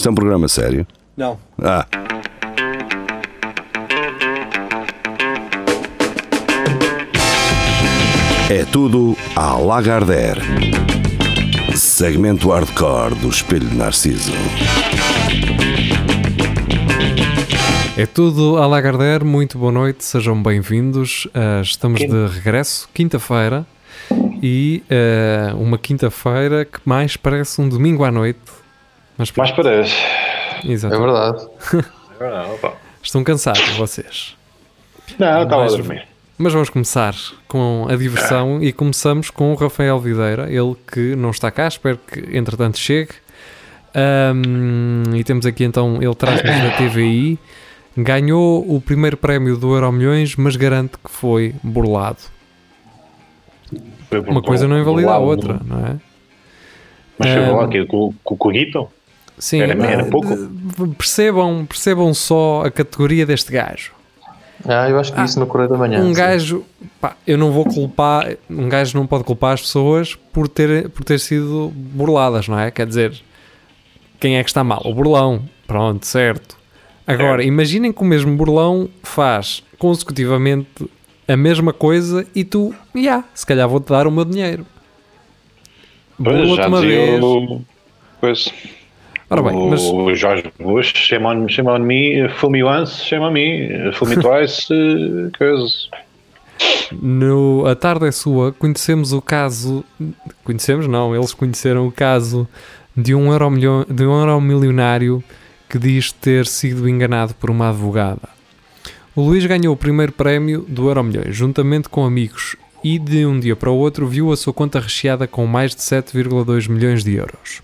Isto é um programa sério? Não. Ah. É tudo à Lagardère. Segmento hardcore do Espelho de Narciso. É tudo à Lagardère, muito boa noite, sejam bem-vindos. Uh, estamos de regresso, quinta-feira, e uh, uma quinta-feira que mais parece um domingo à noite. Mas mais parece. Exato. É verdade. é verdade opa. Estão cansados vocês? Não, estava a dormir. Mas vamos começar com a diversão ah. e começamos com o Rafael Videira, ele que não está cá, espero que entretanto chegue. Um, e temos aqui então, ele traz-nos da TVI, ganhou o primeiro prémio do Euro Milhões, mas garante que foi burlado. Foi Uma coisa não invalida a outra, não é? Mas chegou um, aqui com, com o Guito? Sim, era, era pouco. Percebam, percebam só a categoria deste gajo. Ah, eu acho que ah, isso no Correio da Manhã. Um sim. gajo, pá, eu não vou culpar, um gajo não pode culpar as pessoas por ter, por ter sido burladas, não é? Quer dizer, quem é que está mal? O burlão, pronto, certo. Agora, é. imaginem que o mesmo burlão faz consecutivamente a mesma coisa e tu, já, yeah, se calhar vou-te dar o meu dinheiro. Pois, já uma vez. O... Pois. Ora bem, mas... O Jorge Bush, shame on, shame on me, fool me once, shame on me, fool me twice, coisas. No A Tarde é Sua, conhecemos o caso. Conhecemos? Não, eles conheceram o caso de um, euro de um euro milionário que diz ter sido enganado por uma advogada. O Luís ganhou o primeiro prémio do Euro Milhões, juntamente com amigos, e de um dia para o outro viu a sua conta recheada com mais de 7,2 milhões de euros.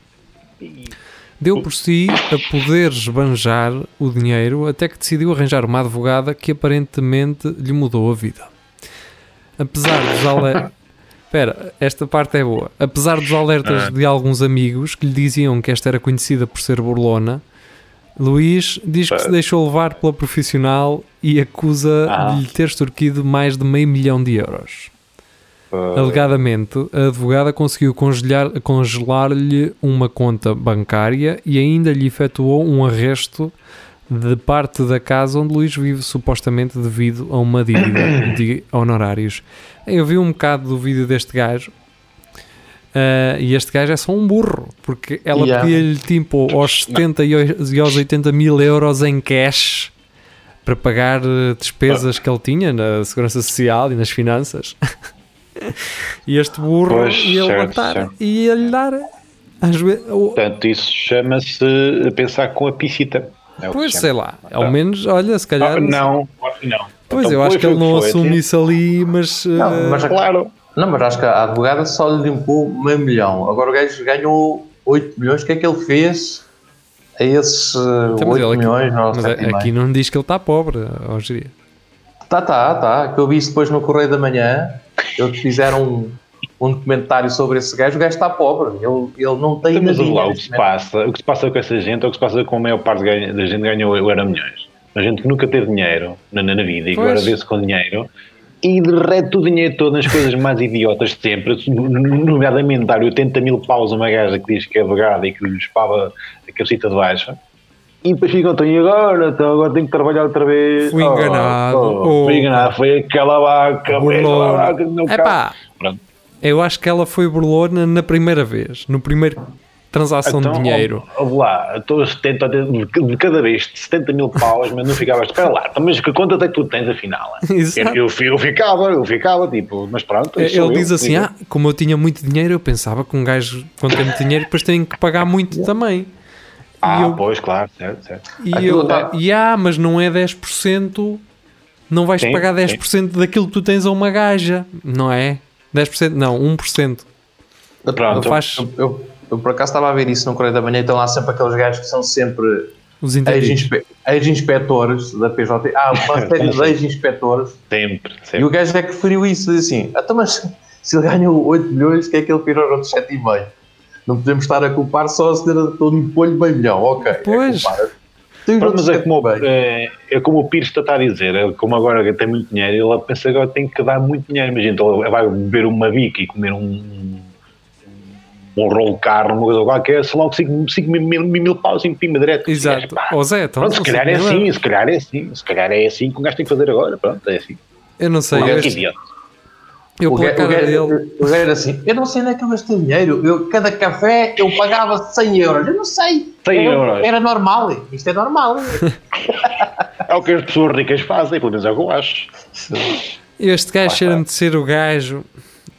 Deu por si a poder esbanjar o dinheiro até que decidiu arranjar uma advogada que aparentemente lhe mudou a vida. Apesar dos alertas. Espera, esta parte é boa. Apesar dos alertas ah. de alguns amigos que lhe diziam que esta era conhecida por ser burlona, Luís diz que se deixou levar pela profissional e acusa ah. de lhe ter extorquido mais de meio milhão de euros. Alegadamente, a advogada conseguiu congelar-lhe congelar uma conta bancária e ainda lhe efetuou um arresto de parte da casa onde Luís vive, supostamente devido a uma dívida de honorários. Eu vi um bocado do vídeo deste gajo uh, e este gajo é só um burro, porque ela yeah. pedia-lhe tipo aos 70 e aos 80 mil euros em cash para pagar eh, despesas que ele tinha na segurança social e nas finanças. e este burro pois, ia levantar e ia lhe dar. Às vezes, Portanto, isso chama-se pensar com a piscita. É pois sei lá, ao ah. menos, olha, se calhar. Ah, não, não. Pois então, eu acho que ele não assume assim. isso ali, mas. Não, mas uh... claro. Não, mas acho que a advogada só lhe limpou meio milhão. Agora o gajo ganhou 8 milhões. O que é que ele fez a esses uh, então, 8 aqui, milhões? Mas aqui não diz que ele está pobre, Rogeria. Tá, tá, tá. Que eu vi isso depois no Correio da Manhã. Eles fizeram um, um documentário sobre esse gajo. O gajo está pobre. Ele, ele não tem Mas lá, o que se passa, o que se passa com essa gente, é o que se passa com a maior parte da gente ganhou era milhões. A gente que nunca teve dinheiro na, na vida e agora vê-se com dinheiro e derrete o dinheiro todo nas coisas mais idiotas de sempre, nomeadamente dar 80 mil paus a uma gaja que diz que é advogada e que lhe espava a cabecita de baixa. E depois ficam, então, e agora? Então, agora tenho que trabalhar outra vez. Fui enganado. Oh, oh, fui enganado. Foi aquela vaca. Foi aquela vaca no Epá, eu acho que ela foi burlona na primeira vez. No primeiro transação então, de dinheiro. Vamos lá, estou a 70, de cada vez 70 mil paus, mas não ficavas, espera lá, então, mas que conta é que tu tens afinal? Eu, eu, eu, ficava, eu ficava, tipo, mas pronto. Ele eu, diz assim: ah, como eu tinha muito dinheiro, eu pensava que um gajo, quando tem muito dinheiro, depois tem que pagar muito também. Ah, eu, pois, claro, certo, certo. E Aquilo eu, tá... e ah, mas não é 10%, não vais sim, pagar 10% sim. daquilo que tu tens a uma gaja, não é? 10%, não, 1%. Pronto, não faz... eu, eu, eu, por acaso estava a ver isso no Correio da Manhã, então lá sempre aqueles gajos que são sempre ex-inspetores da PJ. Ah, uma série de ex-inspetores. Sempre, sempre. E o gajo é que referiu isso, assim, então, mas se ele ganhou 8 milhões, que é que ele tirou outros 7,5? Não podemos estar a culpar só a senhora todo um polho bem milhão, ok. É pois. É Pronto, mas é como, é, é como o Pires está a dizer, é como agora tem muito dinheiro, ele pensa que agora tem que dar muito dinheiro. Imagina, ele vai beber uma bica e comer um, um rolo de carro, uma coisa qualquer, são logo 5 mil, mil, mil paus em pima direto. Exato. Pá, Ó Zé, então, Pronto, se não calhar é assim, se calhar é assim, se calhar é assim que o gajo tem que fazer agora, pronto, é assim. Eu não sei, Olha eu, que este- idiota. Eu O gajo, o, dele. o gajo era assim, eu não sei onde é que eu gastei dinheiro, eu, cada café eu pagava 100 euros, eu não sei. 100 era, euros. Era normal, isto é normal. É o que as pessoas ricas fazem, pelo menos é o que eu acho. Este gajo Lá cheira-me de ser o gajo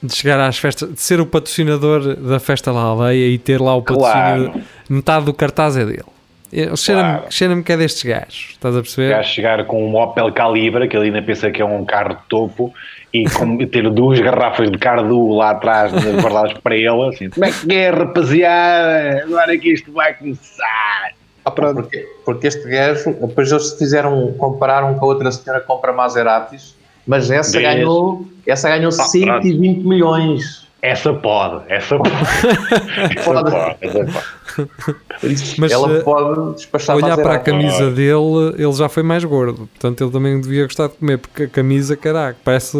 de chegar às festas, de ser o patrocinador da festa da aldeia e ter lá o patrocínio, Claro. metade do cartaz é dele. Eu- Cheira-me Claro. cheira que é destes gajos, estás a O perceber? gajo chegar com um Opel Calibra, que ele ainda pensa que é um carro de topo, e com- ter duas garrafas de cardu lá atrás guardadas para ele, assim, como é que é, rapaziada? Agora que isto vai começar. Ah, porque, porque este gajo, depois eles fizeram, compararam com a outra senhora que compra Maseratis, mas essa Vês? ganhou, essa ganhou Ah, 120 milhões. Essa pode, essa pode. essa pode, essa pode. Por isso, Mas, ela eh, pode despachar Olhar para a camisa dele, ele já foi mais gordo, portanto ele também devia gostar de comer, porque a camisa, caraca, parece,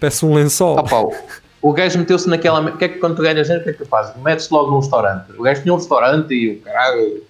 parece um lençol. Ah, pá, o- gajo meteu-se naquela. O que é que quando tu ganhas dinheiro, o que é que tu fazes? Metes logo num restaurante. O gajo tinha um restaurante e o caralho.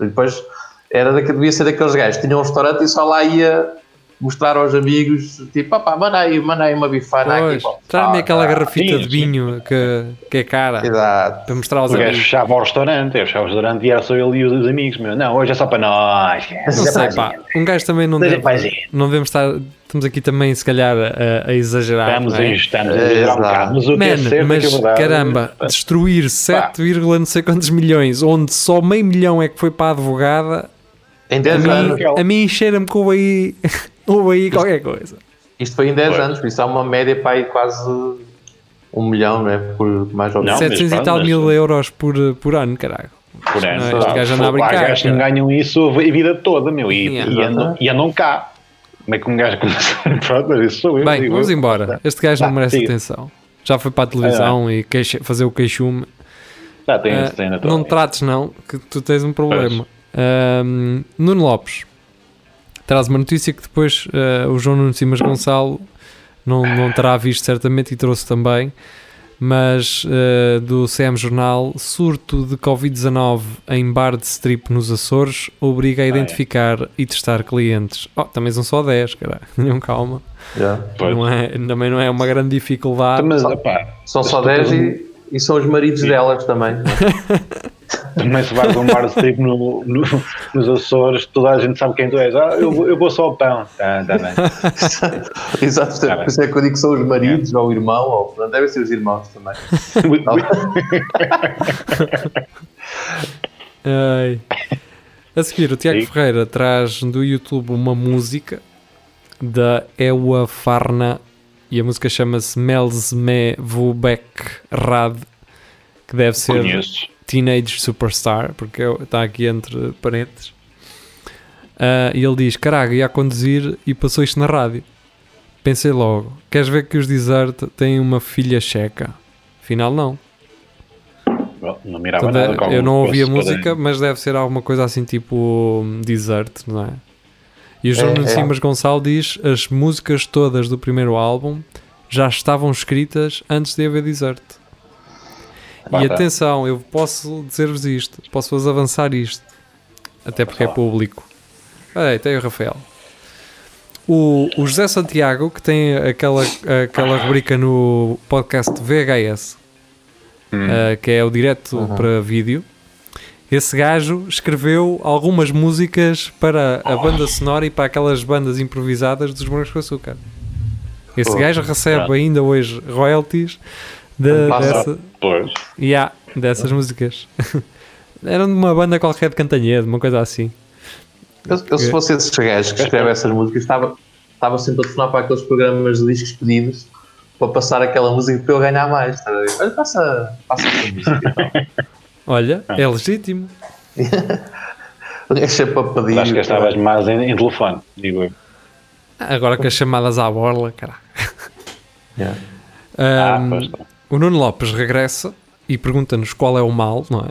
E depois era daqui, devia ser daqueles gajos. Tinha um restaurante e só lá ia mostrar aos amigos, tipo, opá, manda aí, manda aí uma bifana Pois, aqui. pá. traz-me Ah, aquela tá. garrafita sim, de vinho que, que é cara, Exato. para mostrar aos O gajo amigos. fechava o restaurante, eu fechava o restaurante e era só ele e os amigos. Meu. Não, hoje é só para nós. Não sei, pá, um gajo também não Seja deve, paizinho. não devemos estar, estamos aqui também se calhar a, a exagerar, Estamos é? a estamos a exagerar um bocado, mas o que é Man, certo é mas que é caramba, destruir 7, não sei quantos milhões, onde só meio milhão é que foi para a advogada, Em a 10 mim, anos. a mim cheira-me que houve aí, houve aí qualquer coisa. Isto foi em 10 Pois. anos, por isso há uma média para aí quase um milhão, não é? Por mais ou menos. Não, 700 e tal mil euros por, por ano, caralho. Por ano, Não, este gajo anda a há brincar, gajos que ganham isso a vida toda, meu, e, Yeah. e, andam, e andam cá. Como é que um gajo começa? Pronto, mas isso sou eu. Bem, digo vamos embora. Este gajo não Tá, merece siga. atenção. Já foi para a televisão e queixa- fazer o queixume. Já tem Ah, essa cena não toda. trates, não, que tu tens um problema. Ahm, Nuno Lopes traz uma notícia que depois ah, o João Nuno Simas Gonçalo não, não terá visto certamente e trouxe também. Mas ah, do CM Jornal, surto de Covid-19 em bar de strip nos Açores obriga a é. identificar e testar clientes. Oh, também são só 10, cara. Tenham calma. Já. Pois. Não é, também não é uma grande dificuldade. Mas, opá, São só 10 e, e são os maridos delas também. também se vais a um bar de strip no, no, nos Açores, toda a gente sabe quem tu és. Ah, eu, vou- eu vou só ao pão. Tá, tá bem. Exato, Tá por isso é que eu digo que são os maridos ou o irmão, ou não devem ser os irmãos também. Ai. A seguir, o Tiago Sim. Ferreira traz do YouTube uma música da Ewa Farna e a música chama-se Mels Me Vubek Rad, que deve ser Conheço. Teenage Superstar, porque é- está aqui entre parênteses. Ah, e ele diz: Caraca, ia a conduzir e passou isto na rádio. Pensei logo: Queres ver que os Desert têm uma filha checa? Afinal, não. Bom, Não mirava Portanto, nada. eu não ouvi a música, mas deve ser alguma coisa assim tipo hum, Desert, não é? E o João É, é. Simas Gonçalo diz as músicas todas do primeiro álbum já estavam escritas antes de haver Desert. E atenção, eu posso dizer-vos isto, posso-vos avançar isto, até porque é público. Ei, tem o Rafael. O, o José Santiago, que tem aquela, aquela rubrica no podcast VHS, Hum. uh, que é o direto para vídeo. Esse gajo escreveu algumas músicas para a banda sonora e para aquelas bandas improvisadas dos Morangos com Açúcar. Esse Oh, gajo recebe ainda hoje royalties de, Passa. dessa, Pois. yeah, dessas músicas. Eram de uma banda qualquer de Cantanhede, uma coisa assim. Eu, eu, se fosse esses gajos que escrevem essas músicas, estava, estava sempre a telefonar para aqueles programas de discos pedidos para passar aquela música para eu ganhar mais. Ver? Olha, passa, passa essa música. e tal. Olha, é legítimo. É sempre a pedir. Acho que estavas mais em, em telefone, digo eu. Agora com as chamadas à borla, caralho. Yeah. Ah, Ahm, pois tá. O Nuno Lopes regressa e pergunta-nos qual é o mal, não é?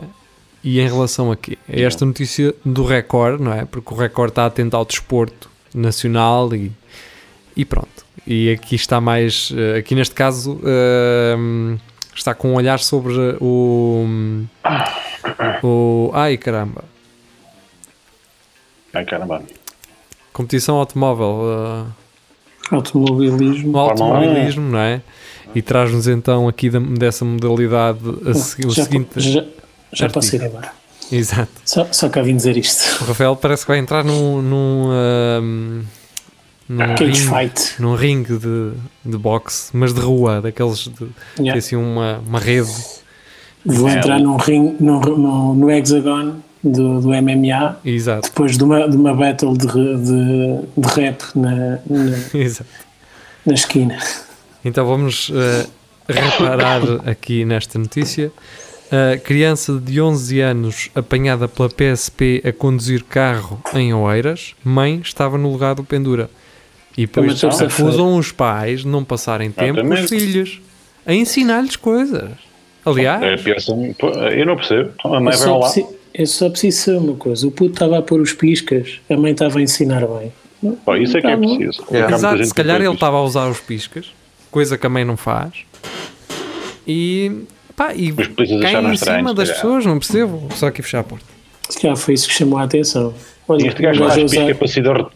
E em relação a quê? É esta notícia do Record, não é? Porque o Record está atento ao desporto nacional e, e pronto. E aqui está mais, eh, aqui neste caso, ehm, está com um olhar sobre o. o ai caramba! Ai caramba. Competição automóvel. uh, Automobilismo. automobilismo, não é? E traz-nos então aqui da- dessa modalidade a segui- o já, seguinte. já, já posso ir embora. Exato. Só, só cá vim dizer isto. O Rafael parece que vai entrar num. num, ahm, num Cage ringue, fight. num ringue de, de boxe, mas de rua, daqueles de tem Yeah. assim uma, uma rede. Vou É, entrar num ring, no, no, no hexagon do, do MMA Exato, depois de uma, de uma battle de, de, de rap na, na, na esquina. Então vamos eh, reparar aqui nesta notícia. A criança de 11 anos apanhada pela PSP a conduzir carro em Oeiras, mãe estava no lugar do pendura. E depois acusam os pais de não passarem tempo com os filhos a ensinar-lhes coisas. Aliás, É, são- pô, eu não percebo. Então, A mãe vai só, lá. preciso, eu só preciso saber uma coisa: o puto estava a pôr os piscas, a mãe estava a ensinar bem. Pô, isso é que é preciso. Muita Exato, se calhar ele estava a usar os piscas, coisa que a mãe não faz. E, pá, e acharam em cima das pessoas, não percebo. Só aqui fechar a porta. Se calhar foi isso que chamou a atenção. Olha, Este gajo faz pisca para cidade.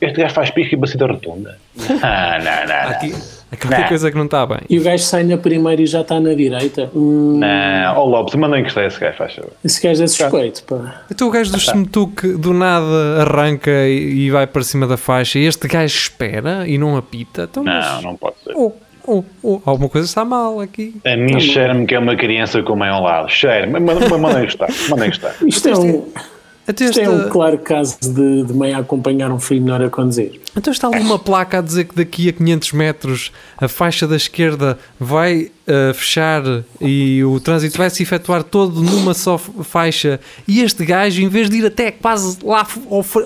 Este gajo faz pisca para cidade rotunda. Ah, não, não, Aqui, há qualquer Não. coisa que não está bem. E o gajo sai na primeira e já está na direita. Hum, não. Não, oh Lopes, manda encostar esse gajo, faz favor. esse gajo é suspeito, pá. Então o gajo do Smetuk do nada arranca e, e vai para cima da faixa e este gajo espera e não apita. Então, Não, mas, não pode ser. oh, oh, oh, alguma coisa está mal aqui. A mim cheira-me que é uma criança com a mãe ao lado. Cheira-me. Manda encostar. Manda encostar. Isto é um, Até isto é esta- um claro caso de, de mãe a acompanhar um filho na hora de conduzir. Então está ali uma placa a dizer que daqui a 500 metros a faixa da esquerda vai uh, fechar e o trânsito vai se efetuar todo numa só faixa e este gajo, em vez de ir até quase lá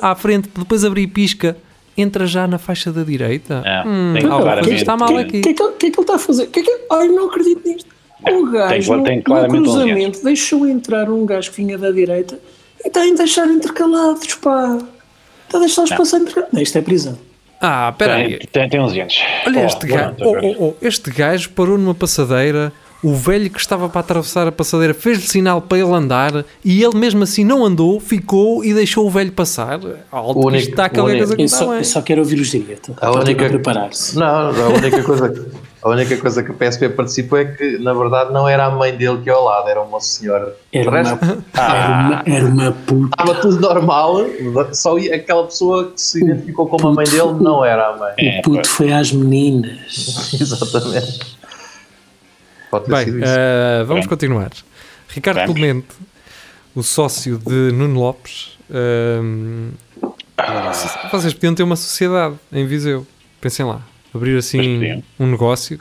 à frente para depois abrir pisca, entra já na faixa da direita. É, Hum, tem claramente- coisa está mal O aqui. que, é que, ele- que é que ele está a fazer? Que é que, ai, não acredito nisto. O gajo, tem- no, tem no cruzamento, deixou entrar um gajo que vinha da direita e está a deixar intercalados, pá. Está a deixá-los passar intercalados. Não, isto é prisão. Ah, espera aí. Tem, tem, tem 11 anos. Olha Oh, este gajo. Oh, oh, oh, este gajo parou numa passadeira. O velho que estava para atravessar a passadeira fez-lhe sinal para ele andar e ele mesmo assim não andou, ficou e deixou o velho passar. Alto, O único- isto está o aquela único- coisa que Eu não só, eu bem. só quero ouvir os diretos. A única- preparar-se. Não, a única coisa, a única coisa que a PSP participou é que, na verdade, não era a mãe dele que ia ao lado, era uma senhora. Era O resto, uma, era, uma, era uma puta. estava tudo normal, só ia- aquela pessoa que se identificou como a mãe dele não era a mãe. É, o puto foi às meninas. Exatamente. Pode ter Bem, sido isso. eh, vamos Bem. continuar. Ricardo Vamos. Clemente, o sócio de Nuno Lopes. ehm, vocês podiam ter uma sociedade em Viseu. Pensem lá. Abrir assim um negócio.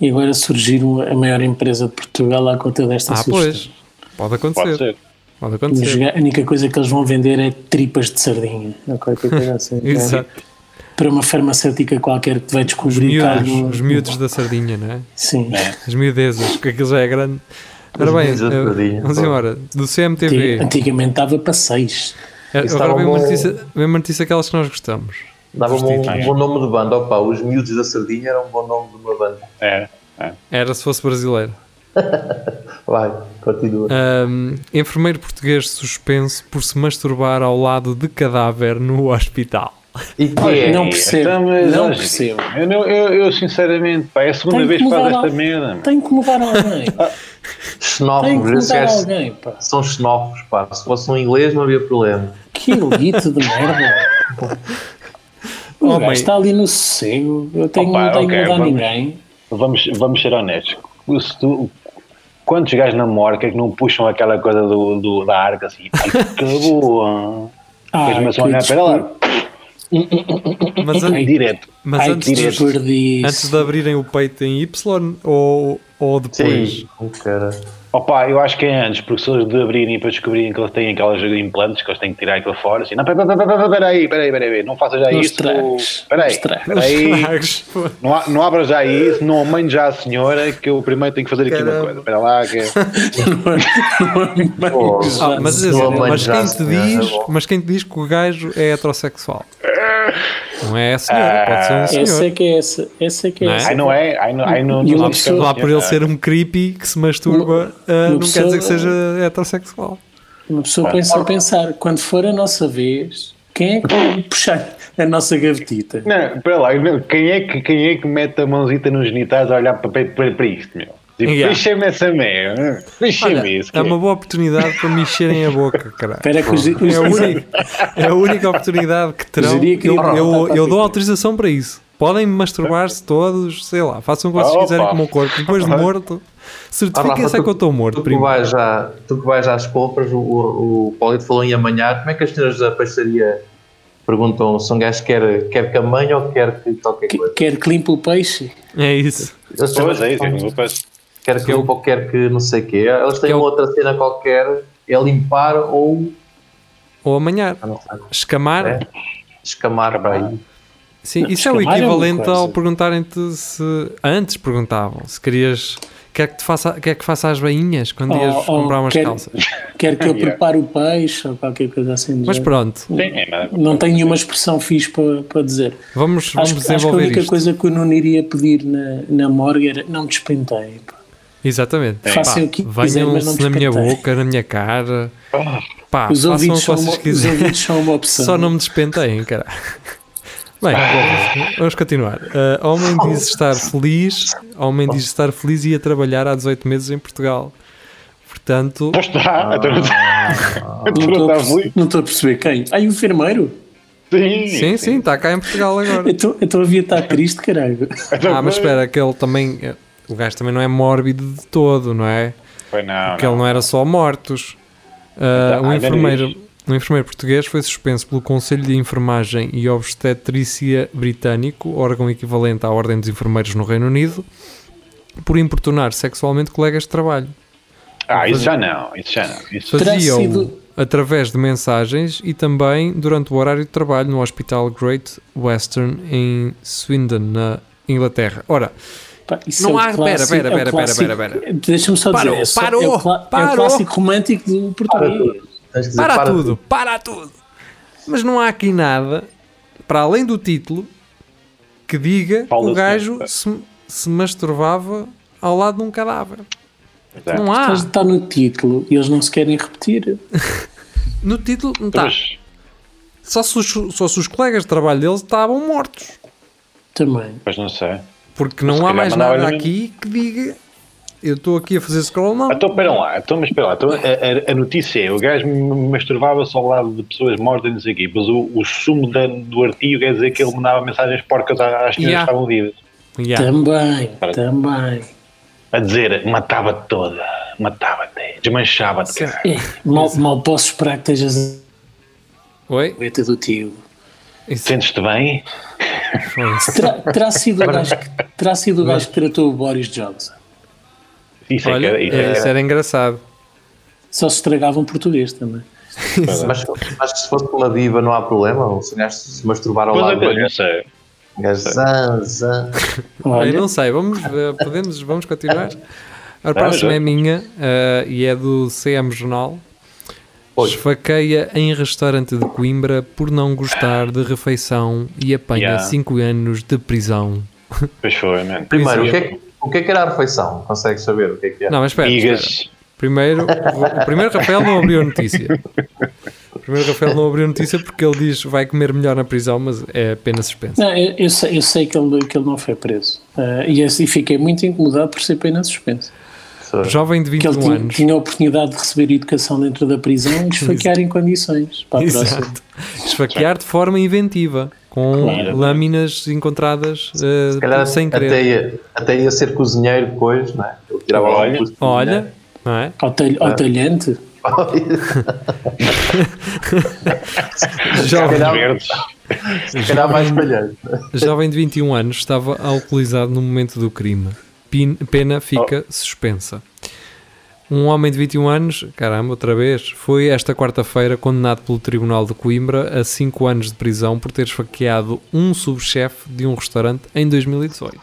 E agora surgir a maior empresa de Portugal à conta desta Ah, sugestão. pois. Pode acontecer. Pode ser. Pode acontecer. A única coisa que eles vão vender é tripas de sardinha. ou qualquer coisa assim. Exato. Para uma farmacêutica qualquer que vai Os descobrir que há miúdos, no- os miúdos da sardinha, não é? Sim. As miudezas, porque aquilo já é grande. Ora Os bem, miúdos da sardinha, vamos embora. Do CMTV. Antig- Antigamente estava para seis. Isso Agora vem uma notícia, vem uma notícia aquelas que nós gostamos. Dava-me um, um bom nome de banda. Opa, os miúdos da Sardinha era um bom nome de uma banda. É. é. Era se fosse brasileiro. Vai, continua. Ahm, enfermeiro português suspenso por se masturbar ao lado de cadáver no hospital. E que é? Não percebo. Então, não percebo. Eu, não- eu, eu, sinceramente, pá, é a segunda vez que faz esta al- merda. Tem que mudar alguém. Tem que Xenófobos. Esses gajos são xenófobos, pá. Se fosse um inglês não havia problema. Que elite de merda. O Oh, gajo mãe. está ali no sossego. Eu tenho, Opa, não tenho ok, que mudar vamos. ninguém. Vamos, vamos ser honestos. Se tu- quantos gajos na morca é que não puxam aquela coisa do, do- da arca assim? Ai, que boa! Ah, Depois começam a olhar para lá, Mas, an- direto. mas Ai, antes, que de, antes de abrirem o peito em Y ou, ou depois? Sim. Oh, cara. Opa, eu acho que é antes, porque se eles de abrirem para descobrirem que eles têm aquelas implantes que eles têm que tirar aquilo fora, assim, não, peraí, peraí, peraí, peraí, não faça já isso. Peraí, peraí, não, a- não abra já isso, não amanhe já a senhora, que eu primeiro tenho que fazer aqui uma coisa. Espera lá, que é- Ah, mas, quem te diz, é bom. mas quem te diz que o gajo é heterossexual? Não é a senhora, pode ser um Essa é senhor. que é essa. Essa é que é Não é? essa. Ai, não é? Ai, não, ai, não, E que pessoa- é Lá por ele ser um creepy que se masturba, ah, uma não quer pessoa- dizer que seja heterossexual. Uma pessoa pensa a pensar, quando for a nossa vez, quem é que vai puxar a nossa gavetita? Não, espera lá, quem é, que, quem é que mete a mãozita nos genitais a olhar para, para, para isto, meu? Tipo, Yeah. Deixa-me essa merda. Olha, Deixa-me isso. é uma boa oportunidade para me encherem a boca, caralho. Espera que os, os, É a, única, é a única oportunidade que terão. Diria que Eu, eu, voltar para eu a dou autorização para isso. Podem masturbar-se todos, sei lá, façam o que vocês Opa. quiserem com o meu corpo. Depois de morto, certifiquem-se é que eu estou morto Tu que, primeiro. vais já, tu que vais às compras, o, o, o Paulito falou em amanhar. Como é que as senhoras da peixaria perguntam se um gajo quer, quer que amanhe ou quer que qualquer que- coisa? quer que limpe o peixe? É isso. Pois é, isso, depois. Quer que limpe ou quer que não sei o quê. Elas têm Que é o- outra cena qualquer, é limpar ou Ou amanhã. ah, Escamar. É. escamar aí. Sim, Não, isso é o escamar é equivalente coisa. ao perguntarem-te se. Antes perguntavam se querias. Quer que, te faça, quer que faça as bainhas quando ias Ou- ou comprar umas quer- calças? Quer que eu prepare o peixe ou qualquer coisa assim. Mas pronto, Sim, é, Não tenho nenhuma expressão fixe para, para dizer. vamos, vamos Acho, acho que a desenvolver única isto. coisa que eu não iria pedir na, na morgue era não despenteiem. pá. Exatamente. Façam Pá, o que Venham-se na minha boca, na minha cara. Pá, Os façam ouvidos, são vocês uma, os ouvidos são uma opção. Só não me despenteiem, cara. Bem, vamos continuar. Uh, homem diz estar feliz, homem diz estar feliz e a trabalhar há 18 meses em Portugal. Portanto, não está. Não estou, não estou a perceber quem. Ah, e o enfermeiro? Sim, sim, sim, está cá em Portugal agora. Eu estou- estou a estar triste, caralho. Ah, mas espera, que ele também. O gajo também não é mórbido de todo, não é? Foi não, Porque ele não era só mortos. Uh, um, enfermeiro, um enfermeiro português foi suspenso pelo Conselho de Enfermagem e Obstetrícia Britânico, órgão equivalente à Ordem dos Enfermeiros no Reino Unido, por importunar sexualmente colegas de trabalho. Ah, isso já não, isso já não. Isso... Sido- através de mensagens e também durante o horário de trabalho no Hospital Great Western em Swindon, na Inglaterra. Ora, isso Não é há- clássico- pera, pera, é o pera, clássico- pera, pera, Deixa-me só Parou, dizer. é parou, é, o cla- é parou. o clássico romântico do Para português. tudo. Tens de dizer, para, para tudo, para tudo. Mas não há aqui nada, para além do título, que diga que Fala o gajo sempre. se, se masturbava ao lado de um cadáver. Exato. Não há. Mas está no título e eles não se querem repetir. No título, não está. Mas, Só se, os, só se os colegas de trabalho deles estavam mortos. Também. Pois não sei. Porque não há mais nada aqui que diga eu estou aqui a fazer scroll, não. Então, espera lá, então, mas espera lá. Então, a, a- a notícia é: o gajo me masturbava-se ao lado de pessoas mortas e não sei o quê, mas o, o sumo da- do artigo quer dizer que ele mandava mensagens porcas às senhoras Yeah. que estavam vivas. Yeah. Também, Para- também. A dizer, matava-te toda, matava-te, desmanchava-te. É, mal, mal posso esperar que estejas Oi? a letra do tio. Sentes-te bem? Terá, terá sido o gajo que, terá sido o gajo que tratou o Boris Johnson. Isso é Olha, que era- isso é isso era- engraçado. Só se estragava um português também. Mas, mas se fosse pela diva não há problema. Se o gajo se masturbar ao Pois é, lado do não sei. zan, zan. Eu não sei, vamos, eh, podemos, vamos continuar. A próxima é minha eh, e é do CM Jornal. Oi. Esfaqueia em restaurante de Coimbra por não gostar de refeição e apanha Yeah. 5 anos de prisão. Pois foi, man. Primeiro, o que, é. que- o que é que era a refeição? Consegues saber o que é que era? Não, mas espera, espera. Primeiro, o primeiro Rafael não abriu a notícia. O primeiro Rafael não abriu a notícia porque ele diz vai comer melhor na prisão, mas é apenas suspenso. não, eu, eu sei, eu sei que, ele, que ele não foi preso. Ah, e assim fiquei muito incomodado por ser pena suspenso. Jovem de Que ele 21 anos. tinha a oportunidade de receber educação dentro da prisão e esfaquear em condições. Para a próxima. Exato. Esfaquear de forma inventiva, com Claro. lâminas encontradas eh, Se calhar sem querer. até ia, até ia ser cozinheiro depois, não é? Ele tirava Olha. Olha, não é? Ao, talh, ao talhante. Jovem, palheiro. jovem de 21 anos estava alcoolizado no momento do crime. Pena fica suspensa. Um homem de 21 anos, caramba, outra vez, foi esta quarta-feira condenado pelo Tribunal de Coimbra a 5 anos de prisão por ter esfaqueado um subchefe de um restaurante em 2018.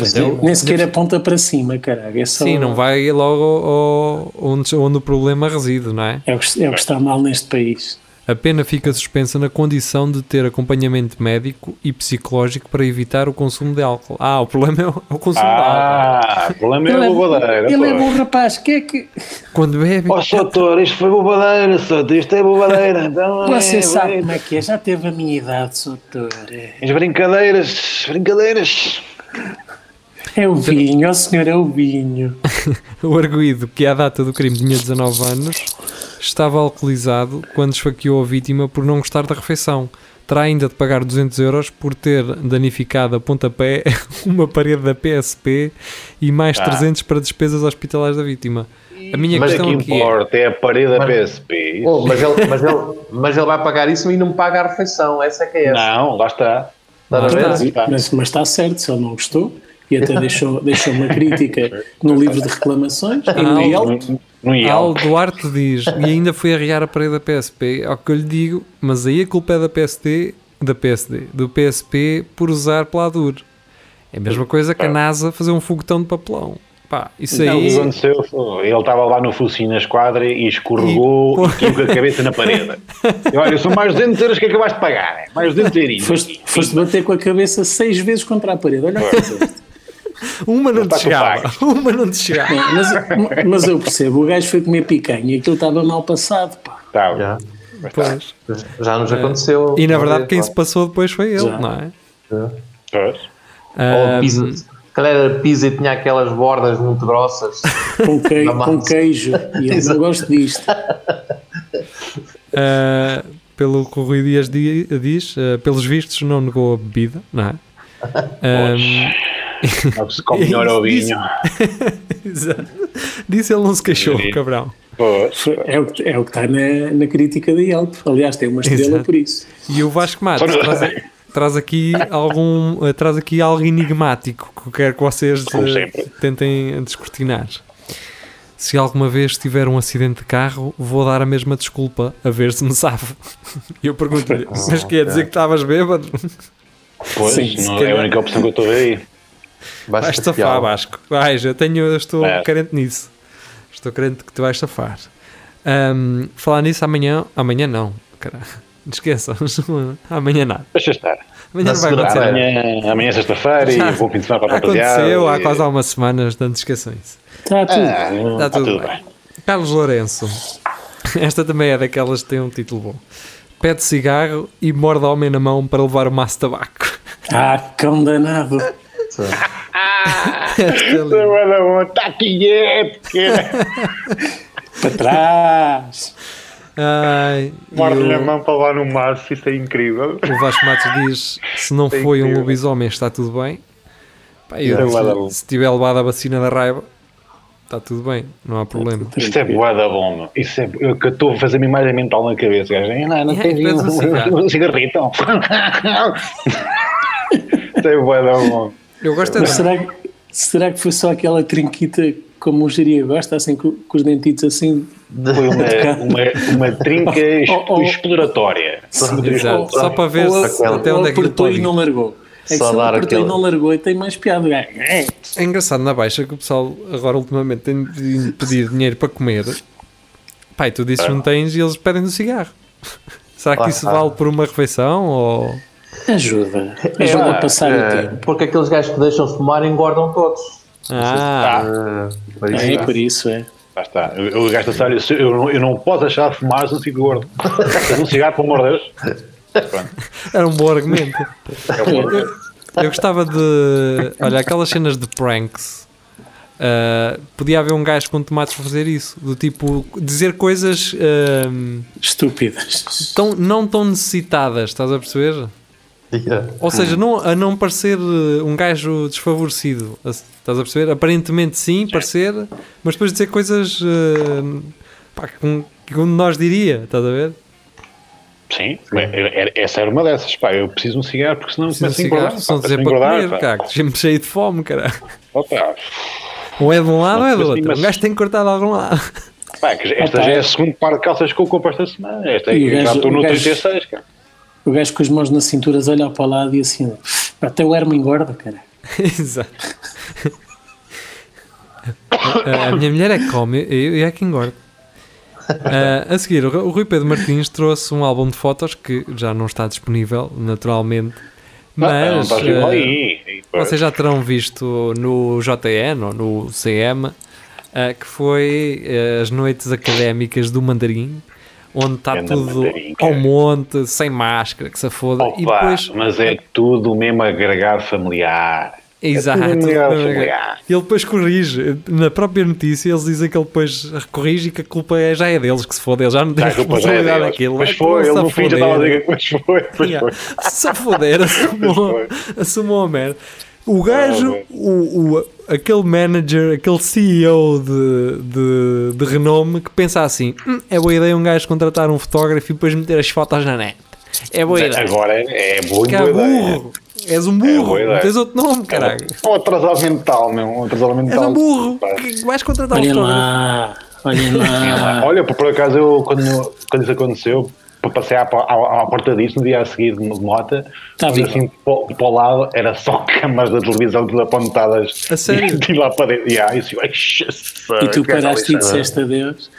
Mas ele- nem sequer aponta para cima, caralho. É só, Sim, não vai logo ao, ao- onde, onde o problema reside, não é? É o, que, é o que está mal neste país. A pena fica suspensa na condição de ter acompanhamento médico e psicológico para evitar o consumo de álcool. Ah, o problema é o, é o consumo de álcool. Ah, o problema é a bobadeira. ele é bom rapaz, que é que. Quando bebe, Ó, Soutor, isto foi bobadeira, Soutor, isto é bobadeira. Então, Você é, sabe vai. como é que é, já teve a minha idade, doutor. É, As brincadeiras, brincadeiras. é o vinho, ó senhor, é o vinho. o arguído, que à data do crime tinha 19 anos, estava alcoolizado quando esfaqueou a vítima por não gostar da refeição. Terá ainda de pagar 200 euros por ter danificado a pontapé uma parede da PSP e mais Ah. 300 para despesas hospitalares da vítima. A minha Mas O que questão é... importa é a parede da PSP. Oh, mas, ele, mas, ele, mas ele vai pagar isso e não paga a refeição. Essa é que é essa. Não, lá está. Lá está. Mas, mas está certo, se ele não gostou. E até deixou, deixou uma crítica no livro de reclamações. E no Yelp. Al. Duarte diz, e ainda foi arriar a parede da PSP, ao que eu lhe digo, mas aí a culpa é da PSD, da PSD, do PSP por usar Pladur. É a mesma coisa que a NASA fazer um foguetão de papelão. Pá, isso Não, o aí... que aconteceu ele estava lá no focinho na esquadra e escorregou E- e, com a cabeça na parede. E, olha, são mais 200 euros que acabaste de pagar. né? Mais 200 euros. Foste, foste bater com a cabeça seis vezes contra a parede. Olha o que. Uma não te Está com chegava, uma não te chegava. Não, mas, mas eu percebo, o gajo foi comer picanha e aquilo estava mal passado, pá. Tá, Já, Pois. já nos aconteceu. E na verdade vez, quem pá. se passou depois foi ele, Já. não é? pois. Ou Ah, pizza. Se calhar era pizza e tinha aquelas bordas muito grossas. Com, Na com queijo. E eu não gosto disto. ah, pelo que o Rui Dias di- diz, ah, pelos vistos não negou a bebida, não é? Ah, Come melhor ao Isso- vinho. Exato. Disse ele não se queixou, cabrão. É o, que- é o que está na, na crítica da Yelp. Aliás, tem uma estrela Exato. por isso. E o Vasco Matos traz, traz aqui algum eh, traz aqui algo enigmático que eu quero que vocês Como eh, tentem descortinar. Se alguma vez tiver um acidente de carro, vou dar a mesma desculpa, a ver se me safo. E eu pergunto-lhe, mas quer dizer que estavas bêbado? Pois, Sim, não é a única opção que eu estou a ver aí. Vais Vais safar, Vasco. Vais, eu, tenho, eu estou É. carente nisso. Estou carente que te vais safar. Ahm, falar nisso amanhã. Amanhã não, caralho. Esqueçam. amanhã nada. Deixa estar. Amanhã não vai acontecer. Amanhã, amanhã é sexta-feira e bom fim de semana para. Aconteceu há E- quase há umas semanas, portanto esqueçam isso. Está tudo. Ah, Está está tudo, bem. Carlos Lourenço. Esta também é daquelas que tem um título bom. Pede cigarro e morde homem na mão para levar o maço de tabaco. Ah, cão Esta é linda. Está aqui, é, pequena. Para trás. Ai, Morde-lhe a mão para levar no maço, isso é incrível. o Vasco Matos diz: se não É foi um incrível. lobisomem, está tudo bem. Pá, eu É bom. se tiver levado a vacina da raiva, está tudo bem, não há problema. Isto é boa da bom. Isso é eu que estou a fazer uma imagem mental na cabeça, gajo. Não, não É, tem pedes um cigarro. um cigarrito. Isto é boa da bom. Eu gosto é Mas de. será que, será que foi só aquela trinquita como o geria gosta, assim com, com os dentitos assim? Foi uma, uma, uma trinca Oh, oh. exploratória. Exato, só para ver Ou- se- até ou onde é que ele pode e não largou. É que Só dar aquele- e não largou e tem mais piada. É. É engraçado na baixa que o pessoal agora ultimamente tem de pedir dinheiro para comer. Pai, tu dizes que não tens e eles pedem um cigarro. Será que Lá isso está. vale por uma refeição? Ou... Ajuda. Ajuda É, a passar o É, tempo. porque aqueles gajos que deixam fumar engordam todos. Ah, Ah, por isso. É, por isso é. Lá está. Eu, eu gasto a eu, não- eu não posso deixar de fumar se não fico gordo. Um cigarro, pelo amor de Deus. Pronto. era um bom argumento. É o amor de Deus. Eu gostava de. Olha, aquelas cenas de pranks. ah, podia haver um gajo com tomates para fazer isso. Do tipo, dizer coisas ahm, Estúpidas. tão, não tão necessitadas, estás a perceber? Yeah. Ou seja, não, a não parecer eh, um gajo desfavorecido. Estás a perceber? Aparentemente sim, parecer, mas depois dizer coisas eh, pá, que, um- que um de nós diria, estás a ver? Sim, essa era uma dessas. Pá, eu preciso de um cigarro porque senão Se não começo a engordar. cigarro, pá, dizer para engordar, comer, pá. cara, sempre cheio de fome, cara. Opa, Ou é de um lado ou é do outro. mas- Um gajo tem que cortar de algum lado. pá, que esta Opa. já é a segunda par de calças que eu compro esta semana. Esta E aí, já estou no o gajo- 36, cara. O gajo com as mãos na cintura olha para o lado e assim, até o Hermo engorda, cara. Exato. A- A minha mulher é que come, eu, eu é que engordo. Ah, a seguir, o Rui Pedro Martins trouxe um álbum de fotos que já não está disponível, naturalmente. Não, não Mas está ah, aí. aí, pois. vocês já terão visto no JN ou no CM ah, que foi ah, as noites académicas do Mandarim, onde está tudo ao monte, sem máscara, que se foda. e Opa, depois, mas é tudo o mesmo agregado familiar. exato, É tudo agregado e familiar. ele depois corrige. Na própria notícia, eles dizem que ele depois corrige e que a culpa é, já é deles, que se foda, ele já não depois é responsabilidade daquilo. É foi, que ele no fim já estava a dizer que foi, pois Yeah. foi. Se foder, assumou, foi. assumou a merda. O gajo, Ah, o, o- aquele manager, aquele CEO de, de, de renome que pensa assim: "Hum, é boa ideia um gajo contratar um fotógrafo e depois meter as fotos na net. É boa ideia. Agora é, é boa Que é boa ideia. burro. És um É burro. boa ideia. não tens outro nome, caralho. Um atrasado mental, meu. Um atrasado És mental. um burro. Que vais contratar um Olhem fotógrafo. lá, olhem lá. Olha, por, por acaso, eu, quando, quando isso aconteceu, para passear à, à, à porta disso, no dia a seguir de mota, Tá assim para, o- para o lado, era só câmaras da televisão todas apontadas. A sério? E, lá para dentro. E aí, assim, E tu é paraste e disseste adeus.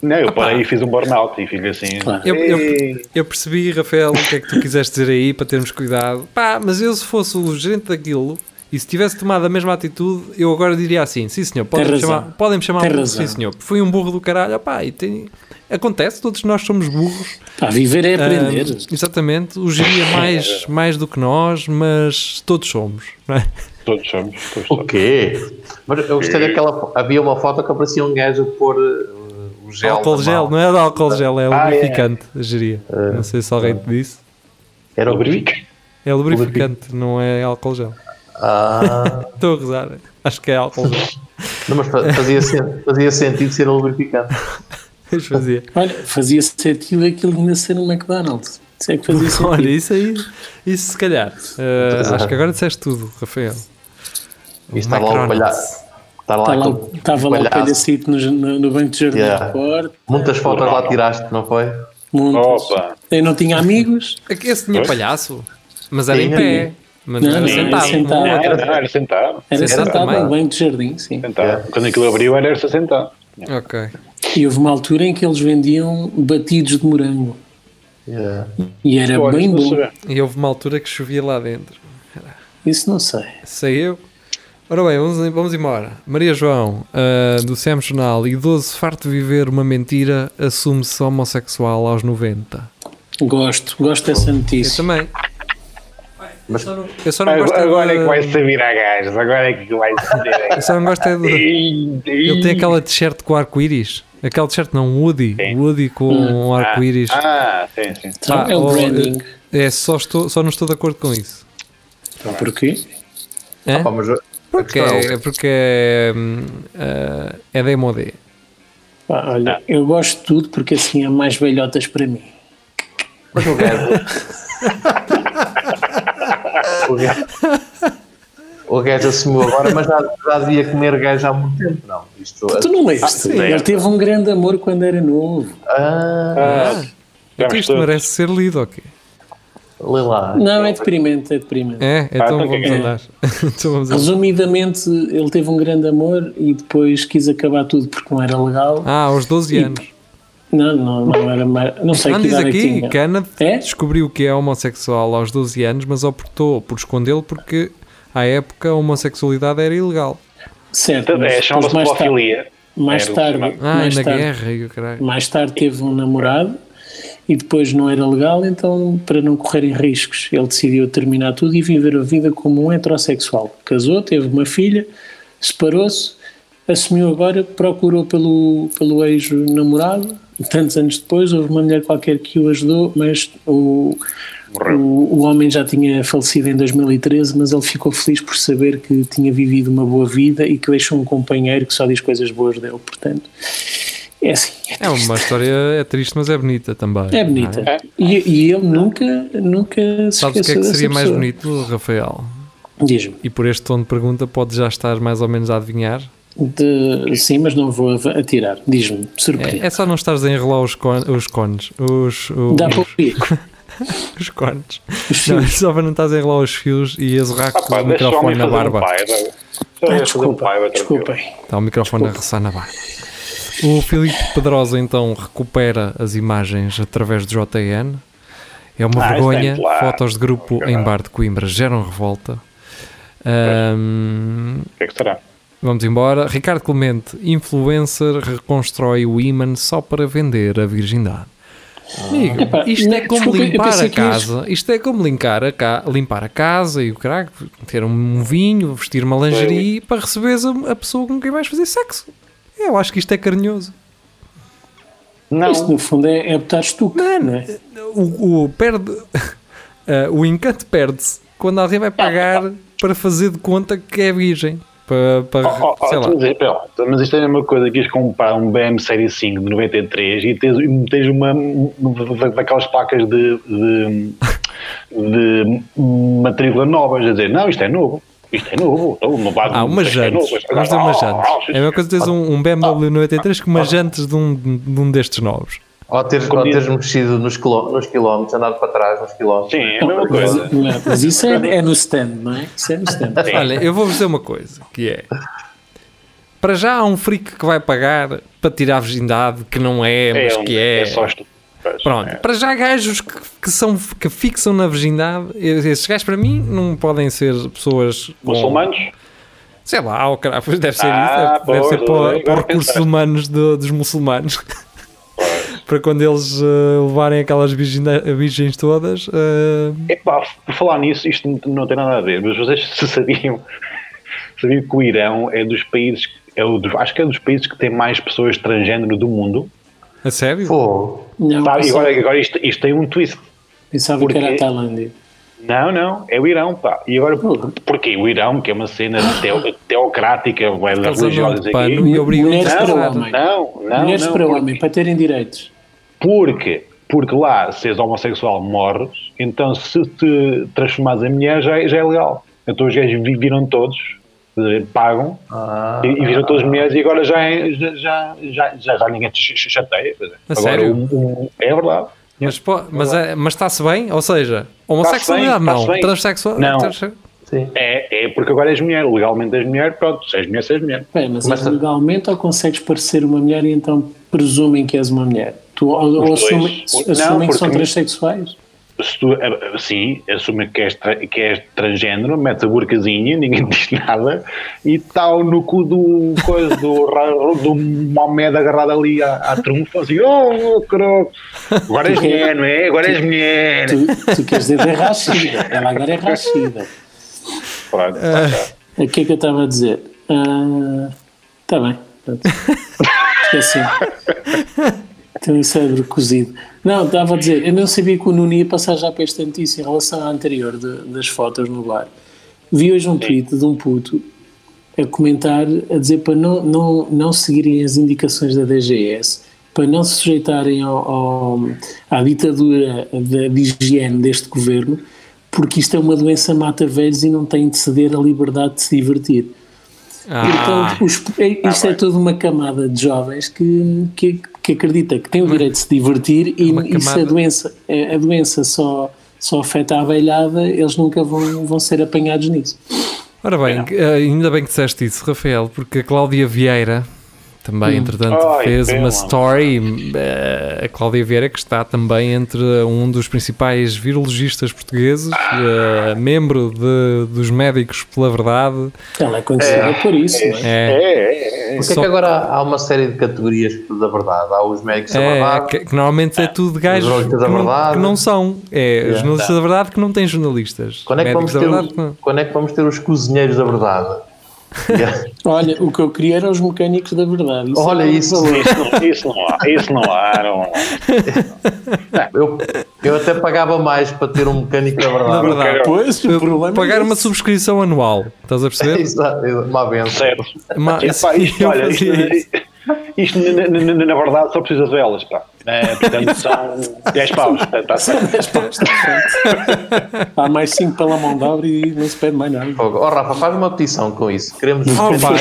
Não, eu parei e fiz um burnout e fico assim. Claro. Eu, eu- eu percebi, Rafael, o que é que tu quiseste dizer aí para termos cuidado. Pá, mas eu se fosse o gerente daquilo e se tivesse tomado a mesma atitude, eu agora diria assim: sim senhor, podem-me chamar, podem chamar Tem burro, razão. sim senhor. Fui um burro do caralho, opá, e tem- acontece, todos nós somos burros. Pá, viver é aprender. Ah, exatamente, o geria mais, mais do que nós, mas todos somos. Não é? Todos somos. Todos O quê? Mas eu gostei daquela. Havia uma foto que aparecia um gajo a pôr uh, o gel. álcool gel, não é de álcool gel, é Ah, é. lubrificante, a geria. não sei se alguém te disse. Era o Lubrifica. É lubrificante, não é álcool gel. Ah, Estou a gozar, acho que é álcool não, mas fa- fazia, fazia sentido ser um lubrificante. Mas fazia. Olha, fazia sentido aquilo ainda ser um McDonald's. Isso é que fazia sentido. Olha, isso aí, isso se calhar. Uh, acho que agora disseste tudo, Rafael. E estava lá o palhaço. Estava Tá lá, lá- com- Estava lá o palhaço. palhacito no, no, no banco de jardim Yeah. da porta. Muitas fotos lá tiraste, não foi? Muitas. Opa. Eu não tinha amigos. É que Esse tinha Pois. palhaço, mas era em Tinha. pé. Mas não era não, sentado. era sentado. não era- não, era sentado. Era Sentado sentado no banco de jardim, sim. Sentado. Quando aquilo abriu, era era sentado. Ok. E houve uma altura em que eles vendiam batidos de morango. Yeah. E era Olha, bem bom. E houve uma altura que chovia lá dentro. Isso não sei. Sei eu. Ora bem, vamos, vamos embora. Maria João, ah, do SEM Jornal, idoso farto de viver uma mentira, assume-se homossexual aos 90. Gosto, gosto dessa Eu notícia. também. Mas Eu só não gosto Agora, é agora é de- que vai se virar gajos. Agora é que vai se Eu só não gosto é de... Ele tem aquela t-shirt com arco-íris. Aquela t-shirt não, Woody. Sim. Woody com um arco-íris. Ah, sim, sim. Então, Pá, é o branding. É, só, estou, só não estou de acordo com isso. Então, porquê? É? pá, mas Porque, a é, porque é, hum, ah, é demodé. Pá, olha, eu gosto de tudo porque assim há mais velhotas para mim. Mas o gajo. o gajo. O gajo assumiu agora, mas já, já devia comer gajo há muito tempo, não. Isto, Tu não leste? sim. Ele teve um grande amor quando era novo. Ah, Ah, Então isto merece ser lido, ok? lê lá. Não, é deprimente, é deprimente. É, então então vamos que é? andar. então vamos andar. Resumidamente, ele teve um grande amor e depois quis acabar tudo porque não era legal. Ah, aos 12 E- anos. Não, não, não era mais. Não sei Não que diz é que aqui tinha. que Ana É? descobriu que é homossexual aos 12 anos, mas optou por escondê-lo porque à época a homossexualidade era ilegal. Certo, mas é, chama-se mais tarde, pedofilia. mais Era o tarde. Ah, mais na tarde, guerra mais tarde teve um namorado e depois não era legal, então para não correrem riscos, ele decidiu terminar tudo e viver a vida como um heterossexual. Casou, teve uma filha, separou-se, assumiu agora, procurou pelo, pelo ex-namorado, tantos anos depois houve uma mulher qualquer que o ajudou, mas o, o, o homem já tinha falecido em 2013, mas ele ficou feliz por saber que tinha vivido uma boa vida e que deixou um companheiro que só diz coisas boas dele, portanto... É assim, é É uma história, é triste, mas é bonita também. é bonita. não é? E, e ele nunca, nunca se Sabes o que é que seria mais bonito, Rafael? Diz-me. E por este tom de pergunta podes já estar mais ou menos a adivinhar? De- Sim, mas não vou atirar. Diz-me, surpreende. É, é só não estares a enrolar os, con os cones. Os, os, Dá para ouvir. os cones. Os Não, só para não estás a enrolar os fios e a zerrar com o microfone na um barba. Ah, um desculpa, desculpem. Está o microfone a roçar na barba. O Filipe Pedrosa então recupera as imagens através do JN. É uma Ah, vergonha. isso tem lá. Fotos de grupo em bar de Coimbra geram revolta. O que é que será? Vamos embora. Ricardo Clemente, influencer, reconstrói o imã só para vender a virgindade. Amigo, Epá, isto é como desculpa, limpar a casa. Isto é como limpar a, ca- limpar a casa e o caralho, ter um vinho, vestir uma lingerie para receberes a, a pessoa com quem vais fazer sexo. Eu acho que isto é carinhoso. Não. Isto no fundo é, é botar estuque, não é? O, o perde, eh, o encanto perde-se quando alguém vai pagar para fazer de conta que é virgem. Para, para Oh, oh, sei lá. mas, espera lá, mas isto é a mesma coisa que ias comprar um BM Série 5 de 93 e tens, tens uma, uma daquelas placas de, de, de matrícula novas a dizer, não, isto é novo. Isto é novo. Ah, umas isto é jantes. Vamos dizer umas Ah, jantes. ah, É a mesma coisa que teres um, um BMW 93 com umas jantes de um, de um destes novos. Ou teres, ou teres mexido nos, quiló- nos quilómetros, andado para trás nos quilómetros. Sim, é a mesma Mas, coisa. não é, mas isso é, é no stand, não é? Isso é no stand. Olha, eu vou-vos dizer uma coisa, que é... Para já há um freak que vai pagar para tirar a virgindade, que não é, mas um- que é. só isto. Pois, Pronto, é. para já gajos que, que são, que fixam na virgindade, esses gajos para mim não podem ser pessoas Muçulmanos? Sei lá, oh, deve ser Ah, isso, deve, deve ser para, agora para recursos humanos de- dos muçulmanos. Para quando eles eh, levarem aquelas virgens todas. eh, Epá, por falar nisso, isto não- não tem nada a ver, mas vocês se sabiam, sabiam que o Irão é dos países, é o acho que é dos países que tem mais pessoas transgênero do mundo. a sério? Pô, Não? E pensava, agora, agora isto, isto tem um twist. pensava que era a? Tailândia. Não, não, é o Irão, pá. E agora, porquê? O Irão, que é uma cena teo- teocrática, pano aqui. e casar. homem. Não, não, Mulheres não. para porque- homem, para terem direitos. Porque, porque lá, se és homossexual, morres, então se te transformares em mulher já, é- já é legal. Então os gajos vi- viram todos, pagam, ah, e, e viram todas mulheres e agora já, é- já, já, já, já, ninguém te ch- ch- chateia. A agora, sério? um- um- é verdade. Mas, pô, mas, é- mas está-se bem? Ou seja, homossexualidade não, transexual. Não. sim. É, é porque agora és mulher, legalmente és mulher, pronto, se és mulher, se és mulher. Bem, mas Começa- legalmente ou consegues parecer uma mulher e então presumem que és uma mulher? Tu, ou dois. assumem, Não, assumem que são transexuais? Se tu, eh, sim, assume que és, tra- que és transgênero, metes a burcazinha, ninguém diz nada, e está no cu do coisa, do, do Mohamed agarrado ali à, à trunfa, assim, oh, caralho, agora és mulher, não é? Agora és mulher. Tu, tu queres dizer é Rachida, ela agora é Rachida. Pronto, O que é que eu estava a dizer? Está bem. pronto. Esqueci. Tenho o cérebro cozido. Não, estava a dizer, eu não sabia que o Nuno ia passar já para esta notícia em relação à anterior de- das fotos no bar. Vi hoje um tweet de um puto a comentar, a dizer para não, não, não seguirem as indicações da DGS, para não se sujeitarem ao, ao- à ditadura de, de higiene deste governo, porque isto é uma doença mata velhos e não têm de ceder a liberdade de se divertir. Ah, Portanto, os- é- isto é toda uma camada de jovens que, que, que acredita que tem o direito de se divertir e, Uma e se a doença, a doença só, só afeta a abelhada, eles nunca vão, vão ser apanhados nisso. ora bem, eh, ainda bem que disseste isso, Rafael, porque a Cláudia Vieira também, entretanto, Ai, fez uma story. eh, a Cláudia Vieira, que está também entre um dos principais virologistas portugueses, eh, membro de- dos Médicos pela Verdade. Ela é conhecida por isso, não é? É, é, é, é. Porquê é Só- que agora há uma série de categorias da verdade? Há os médicos da É, verdade, que, que normalmente é tudo gajos que da não, verdade. que não são. É, Yeah. jornalistas da verdade que não têm jornalistas. Quando é, que vamos ter os, que quando é que vamos ter os cozinheiros da verdade? Yeah. Olha, o que eu queria eram os mecânicos da verdade. Olha é isso. valor. Isso não, isso não há, isso não há. Não. eu, eu até pagava mais para ter um mecânico da Na verdade. verdade, Pois, o problema pagar é uma subscrição anual. Estás a perceber? Exato, uma benção. Certo. Uma- isto, olha, isto, isso. Isto, na, na- na- na verdade só precisa de velas, pá. É, portanto, são 10 paus. Está certo. Há mais 5 pela mão de obra e não se pede mais nada. Fogo. Oh, Rafa, faz uma petição com isso. Queremos os Oh, pá,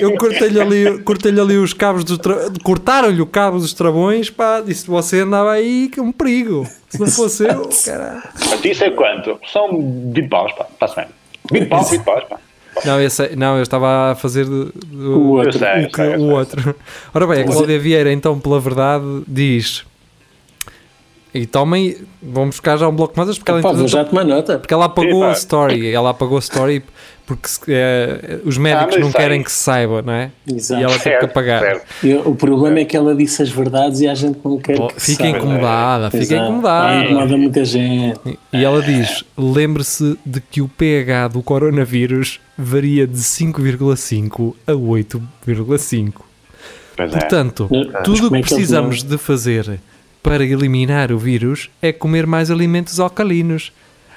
eu, eu cortei-lhe ali, cortei ali os cabos dos tra... cortaram-lhe o cabo dos travões, pá, disse você andava aí que é um perigo. Se não fosse eu, caralho. Isso é quanto? São 20 paus, pá. Está-se bem. 20 paus, 20 paus, pá. Não, eu sei- não, eu estava a fazer do- do- O outro. Sei, o, sei, o outro. Ora bem, a Cláudia Vieira, então, pela verdade, diz. E tomem, vamos buscar já um bloco de notas porque ela, vou entretanto- já tomar nota. porque ela apagou a story. Ela apagou a story porque se- eh, os médicos mas não sei. querem que se saiba, não é? Exato. E ela teve que apagar. E o problema é que ela disse as verdades e a gente não quer Oh, que fica saiba. incomodada, fica Exato. incomodada. Incomoda muita gente. E ela diz: lembre-se de que o pH do coronavírus varia de 5,5 a 8,5. Pois é. Portanto, Mas tudo o é que eles precisamos de fazer para eliminar o vírus é comer mais alimentos alcalinos,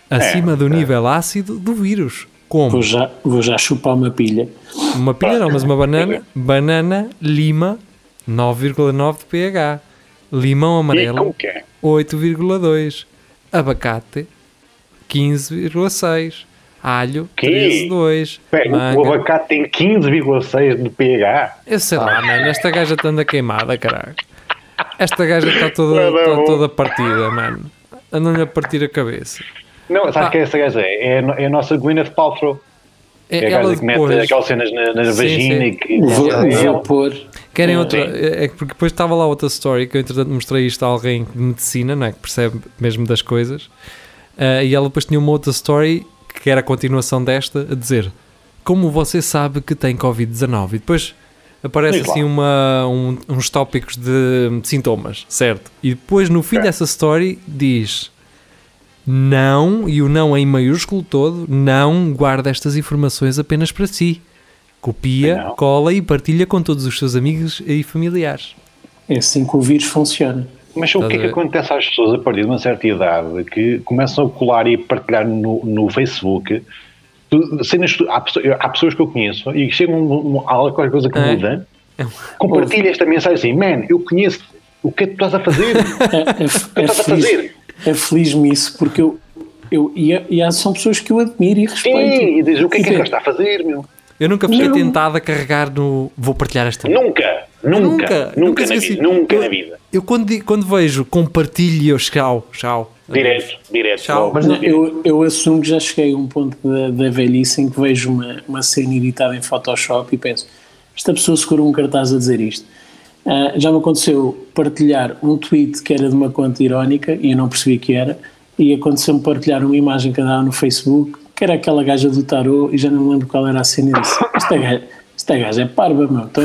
acima do nível ácido do vírus. Vou Como? já, vou já chupar uma pilha. Uma pilha não, mas uma banana. Banana, lima, 9,9 de pH. Limão amarelo, como que é? 8,2. Abacate, 15,6. Alho, Que? 13,2. Espera, o abacate tem 15,6 de pH. Eu sei lá, mano. Esta gaja está anda queimada, caralho. Esta gaja está toda, bom. toda partida, mano. Andam-lhe a partir a cabeça. Não, Pá. sabe que essa gaja é? É a é a nossa Gwyneth Paltrow. É, É a gaja que mete depois. aquelas cenas na, na Sim, vagina sim. e que. Vou, É vou ela. pôr. Querem outra? É que porque depois estava lá outra story que eu entretanto mostrei isto a alguém de medicina, não é? Que percebe mesmo das coisas. Ah, e ela depois tinha uma outra story que era a continuação desta, a dizer como você sabe que tem Covid-19? E depois aparece assim uma, um- uns tópicos de sintomas, certo? E depois no fim Ok. dessa story diz não, e o não em maiúsculo todo, não guarda estas informações apenas para si. Copia, Não. cola e partilha com todos os seus amigos e familiares. É assim que o vírus funciona. Mas o que é que a acontece às pessoas a partir de uma certa idade que começam a colar e partilhar no, no Facebook tu- cenas, há, pessoas, há pessoas que eu conheço e chegam um, um, há qualquer coisa que É. muda, compartilha esta mensagem assim, man, eu conheço o que é que tu estás a fazer? o que É, é, tu é, estás a feliz, fazer? É feliz-me isso porque eu, eu e, há- e há- são pessoas que eu admiro e respeito. Sim, e diz o que é que Fica- ele está a fazer, meu? Eu nunca fiquei Não. tentado a carregar no. Vou partilhar esta. Nunca, nunca, nunca, na esqueci. vida, nunca eu, na vida. Eu quando, quando vejo compartilho, eu tchau, tchau. Direto, direto. Tchau. Mas Não, eu, eu assumo que já cheguei a um ponto da, da velhice em que vejo uma, uma cena editada em Photoshop e penso: esta pessoa segurou um cartaz a dizer isto. Ah, já me aconteceu partilhar um tweet que era de uma conta irónica e eu não percebi que era, e aconteceu-me partilhar uma imagem que andava no Facebook que era aquela gaja do tarô e já não me lembro qual era a cena e disse: Esta gaja, esta gaja é parva, meu. Então,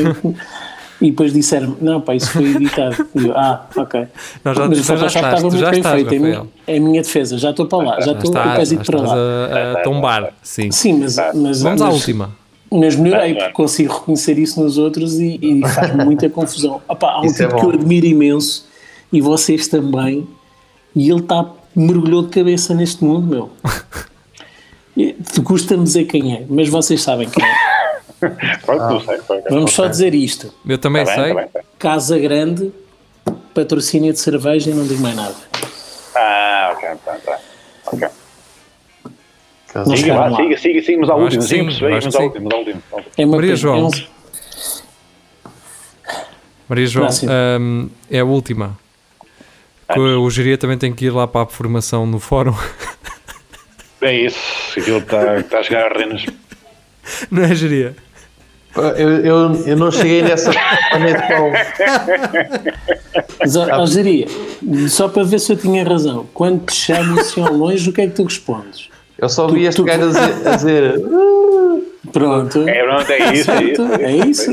e depois disseram não, pá, isso foi editado. E eu, ah, ok. Não, já- Mas o já Photoshop estava muito bem estás, feito. É a Rafael. É a minha defesa, já estou para lá, já estou o estás, já pezito para lá. a, a tombar. Sim. Sim, mas, mas, Vamos à mas- última. Mas melhorei, porque consigo reconhecer isso nos outros e, e faz muita confusão. Opa, há um Isso é tipo que bom. eu admiro imenso e vocês também, e ele está mergulhou de cabeça neste mundo, meu. Custa-me dizer quem é, mas vocês sabem quem é. Pronto, não sei. pronto. Vamos só dizer isto: Eu também Tá bem, sei. tá bem, tá bem. Casa Grande, patrocínio de cerveja e não digo mais nada. Ah, ok, tá, tá. Ok. Não Siga, vá, lá. siga, siga, mas ao último, último. É uma Maria pena, João. é um- Maria João, hum, é a última. Que o Geria também tem que ir lá para a formação no fórum. É isso, aquilo está está a chegar a renas. Não é, Geria? Eu, eu, eu não cheguei nessa planeta. Mas, ó, Jeria, só para ver se eu tinha razão, quando te chamam assim ao longe, o que é que tu respondes? Eu só vi este tu- gajo a dizer, Pronto, É, pronto, é isso, é isso. É isso.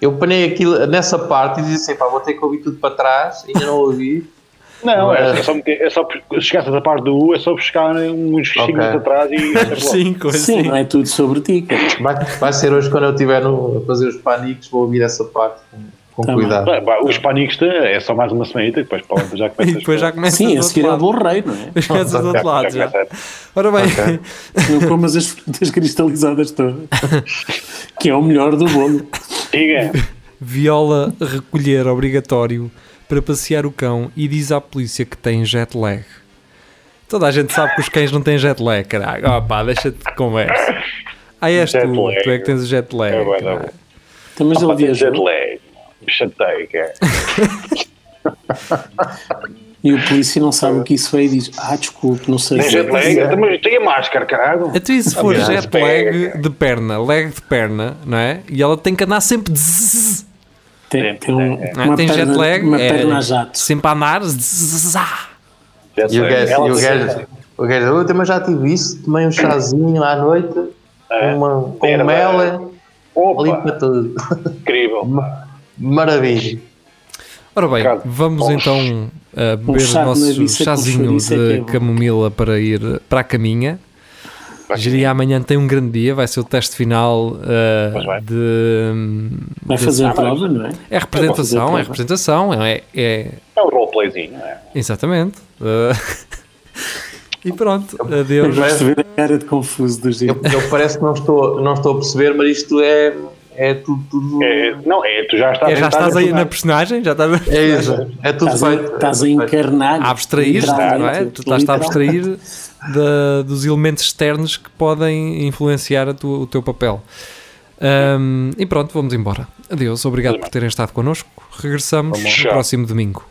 Eu panei aquilo nessa parte e disse assim, pá, vou ter que ouvir tudo para trás, ainda não ouvi. Não, é, é só é só, se chegasse a parte do U, é só buscar uns 5 Ok. minutos atrás e. Cinco, Sim, assim. não é tudo sobre ti. Vai, vai ser hoje quando eu estiver no, a fazer os paniques, vou ouvir essa parte com, com Tá cuidado. Bem, pá, Os paniques é só mais uma semanita, depois para já E começa depois já começa Sim, a seguir é o lado. bom rei, não é? As começas do outro lado já. começa Ora bem, Não comas as frutas cristalizadas todas. Que é o melhor do bolo. Diga. viola recolher obrigatório para passear o cão e diz à polícia que tem jet lag. Toda a gente sabe que os cães não têm jet lag, caralho. Oh, pá, deixa-te de conversa. Ah, és Jet tu, lag. tu é que tens o jet lag. É, não. Então, mas ele tem jet viajou. lag. Me chatei, que é. E o polícia não sabe o que isso é e diz: Ah, desculpe, não sei Nem se jet lag, mas tem a máscara, caralho. Até e se for jet lag de perna, lag de perna, não é? E ela tem que andar sempre zzz, tem, tem, um, É, não é? uma, tem perna, jet lag, uma é perna a jato. sempre a andar zzz, ah. E o gajo, o tem- gajo, eu também já tive isso, tomei um chazinho à noite, É. uma, com Era- mel, ali Opa, para tudo. incrível. Maravilha. Ora bem, vamos Bom. então uh, beber chá o de nosso chazinho é é de bom. camomila para ir para a caminha. Geria amanhã tem um grande dia, vai ser o teste final uh, vai. de. Vai de- fazer a prova, não é? É representação, é representação, é, é É um roleplayzinho, não é? exatamente. Uh, e pronto, Eu adeus. gosto de ver a cara de confuso do Eu, eu parece que não estou, não estou a perceber, mas isto é, é tudo. tudo É, não, é, tu já estás É, já estás aí na personagem, já estás é isso. É tudo Estás a, feito. estás a encarnar. a abstrair-te, não é? Tu estás a abstrair da- dos elementos externos que podem influenciar tua- o teu papel. Um, e pronto, vamos embora. Adeus, obrigado por terem estado connosco. Regressamos no próximo domingo.